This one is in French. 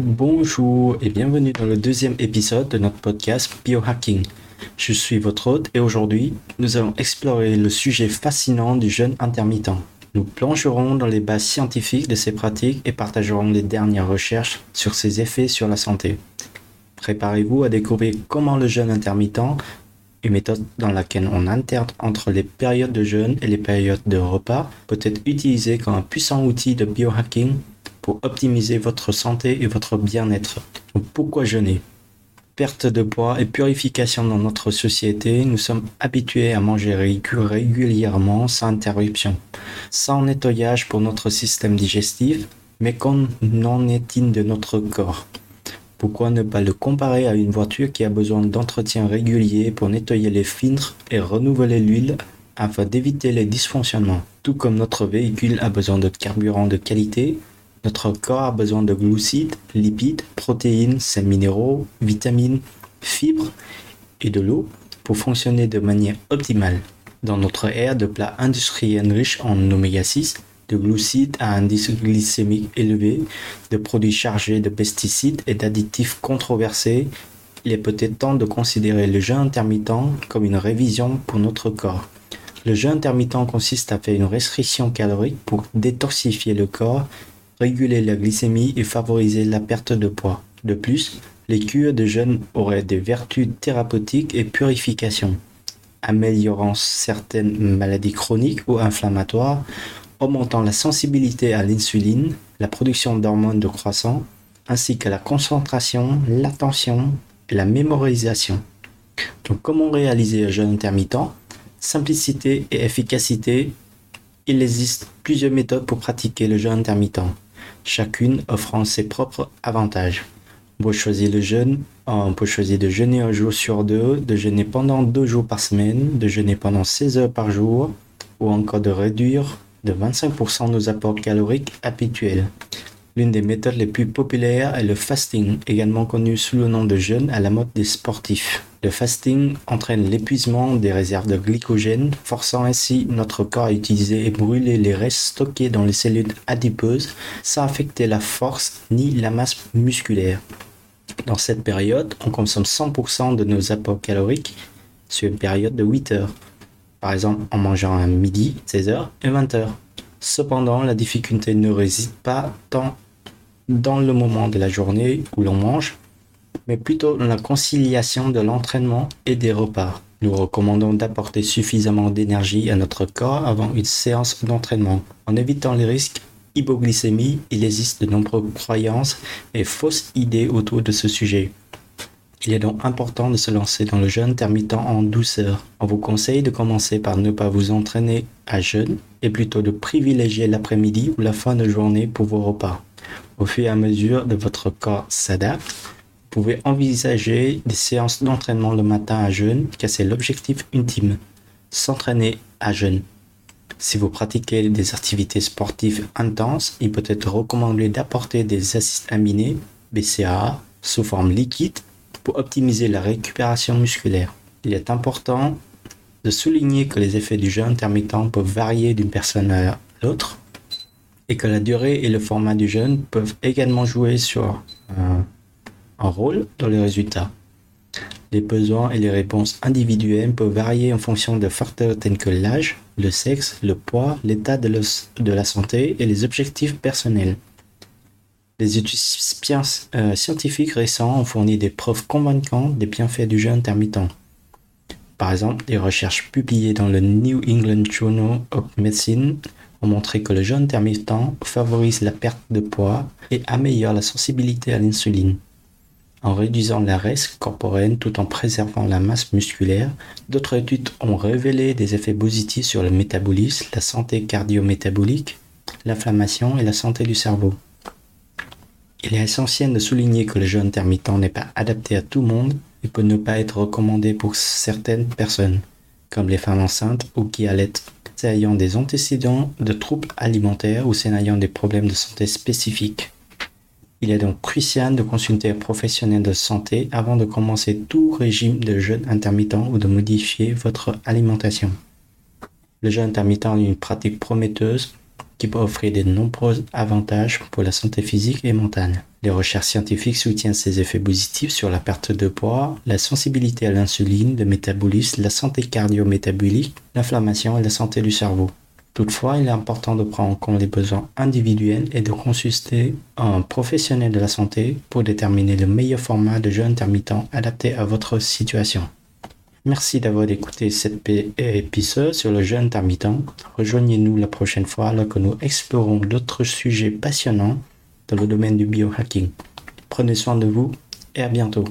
Bonjour et bienvenue dans le deuxième épisode de notre podcast Biohacking. Je suis votre hôte et aujourd'hui, nous allons explorer le sujet fascinant du jeûne intermittent. Nous plongerons dans les bases scientifiques de ces pratiques et partagerons les dernières recherches sur ses effets sur la santé. Préparez-vous à découvrir comment le jeûne intermittent, une méthode dans laquelle on alterne entre les périodes de jeûne et les périodes de repas, peut être utilisé comme un puissant outil de biohacking pour optimiser votre santé et votre bien-être. Pourquoi jeûner? Perte de poids et purification dans notre société, nous sommes habitués à manger régulièrement sans interruption, sans nettoyage pour notre système digestif, mais qu'on en est-il de notre corps. Pourquoi ne pas le comparer à une voiture qui a besoin d'entretien régulier pour nettoyer les filtres et renouveler l'huile afin d'éviter les dysfonctionnements? Tout comme notre véhicule a besoin de carburant de qualité, notre corps a besoin de glucides, lipides, protéines, sels minéraux, vitamines, fibres et de l'eau pour fonctionner de manière optimale. Dans notre ère de plats industriels riches en oméga 6, de glucides à indice glycémique élevé, de produits chargés de pesticides et d'additifs controversés, il est peut-être temps de considérer le jeûne intermittent comme une révision pour notre corps. Le jeûne intermittent consiste à faire une restriction calorique pour détoxifier le corps, réguler la glycémie et favoriser la perte de poids. De plus, les cures de jeûne auraient des vertus thérapeutiques et purification, améliorant certaines maladies chroniques ou inflammatoires, augmentant la sensibilité à l'insuline, la production d'hormones de croissance, ainsi que la concentration, l'attention et la mémorisation. Donc comment réaliser un jeûne intermittent? Simplicité et efficacité. Il existe plusieurs méthodes pour pratiquer le jeûne intermittent, chacune offrant ses propres avantages. On peut choisir le jeûne, on peut choisir de jeûner un jour sur deux, de jeûner pendant deux jours par semaine, de jeûner pendant 16 heures par jour, ou encore de réduire de 25% nos apports caloriques habituels. L'une des méthodes les plus populaires est le fasting, également connu sous le nom de jeûne à la mode des sportifs. Le fasting entraîne l'épuisement des réserves de glycogène, forçant ainsi notre corps à utiliser et brûler les restes stockés dans les cellules adipeuses sans affecter la force ni la masse musculaire. Dans cette période, on consomme 100% de nos apports caloriques sur une période de 8 heures par exemple en mangeant à midi, 16h et 20h. Cependant, la difficulté ne réside pas tant dans le moment de la journée où l'on mange, mais plutôt dans la conciliation de l'entraînement et des repas. Nous recommandons d'apporter suffisamment d'énergie à notre corps avant une séance d'entraînement. En évitant les risques hypoglycémie, il existe de nombreuses croyances et fausses idées autour de ce sujet. Il est donc important de se lancer dans le jeûne intermittent en douceur. On vous conseille de commencer par ne pas vous entraîner à jeûne et plutôt de privilégier l'après-midi ou la fin de journée pour vos repas. Au fur et à mesure de votre corps s'adapte, vous pouvez envisager des séances d'entraînement le matin à jeûne car c'est l'objectif ultime, s'entraîner à jeûne. Si vous pratiquez des activités sportives intenses, il peut être recommandé d'apporter des acides aminés, BCAA, sous forme liquide pour optimiser la récupération musculaire. Il est important de souligner que les effets du jeûne intermittent peuvent varier d'une personne à l'autre et que la durée et le format du jeûne peuvent également jouer sur un, rôle dans les résultats. Les besoins et les réponses individuelles peuvent varier en fonction de facteurs tels que l'âge, le sexe, le poids, l'état de, la santé et les objectifs personnels. Des études euh, scientifiques récentes ont fourni des preuves convaincantes des bienfaits du jeûne intermittent. Par exemple, des recherches publiées dans le New England Journal of Medicine ont montré que le jeûne intermittent favorise la perte de poids et améliore la sensibilité à l'insuline. En réduisant la reste corporelle tout en préservant la masse musculaire, d'autres études ont révélé des effets positifs sur le métabolisme, la santé cardio-métabolique, l'inflammation et la santé du cerveau. Il est essentiel de souligner que le jeûne intermittent n'est pas adapté à tout le monde et peut ne pas être recommandé pour certaines personnes, comme les femmes enceintes ou qui allaitent, ayant des antécédents de troubles alimentaires ou ayant des problèmes de santé spécifiques. Il est donc crucial de consulter un professionnel de santé avant de commencer tout régime de jeûne intermittent ou de modifier votre alimentation. Le jeûne intermittent est une pratique prometteuse qui peut offrir de nombreux avantages pour la santé physique et mentale. Les recherches scientifiques soutiennent ses effets positifs sur la perte de poids, la sensibilité à l'insuline, le métabolisme, la santé cardio-métabolique, l'inflammation et la santé du cerveau. Toutefois, il est important de prendre en compte les besoins individuels et de consulter un professionnel de la santé pour déterminer le meilleur format de jeûne intermittent adapté à votre situation. Merci d'avoir écouté cet épisode sur le jeûne intermittent. Rejoignez-nous la prochaine fois alors que nous explorons d'autres sujets passionnants dans le domaine du biohacking. Prenez soin de vous et à bientôt.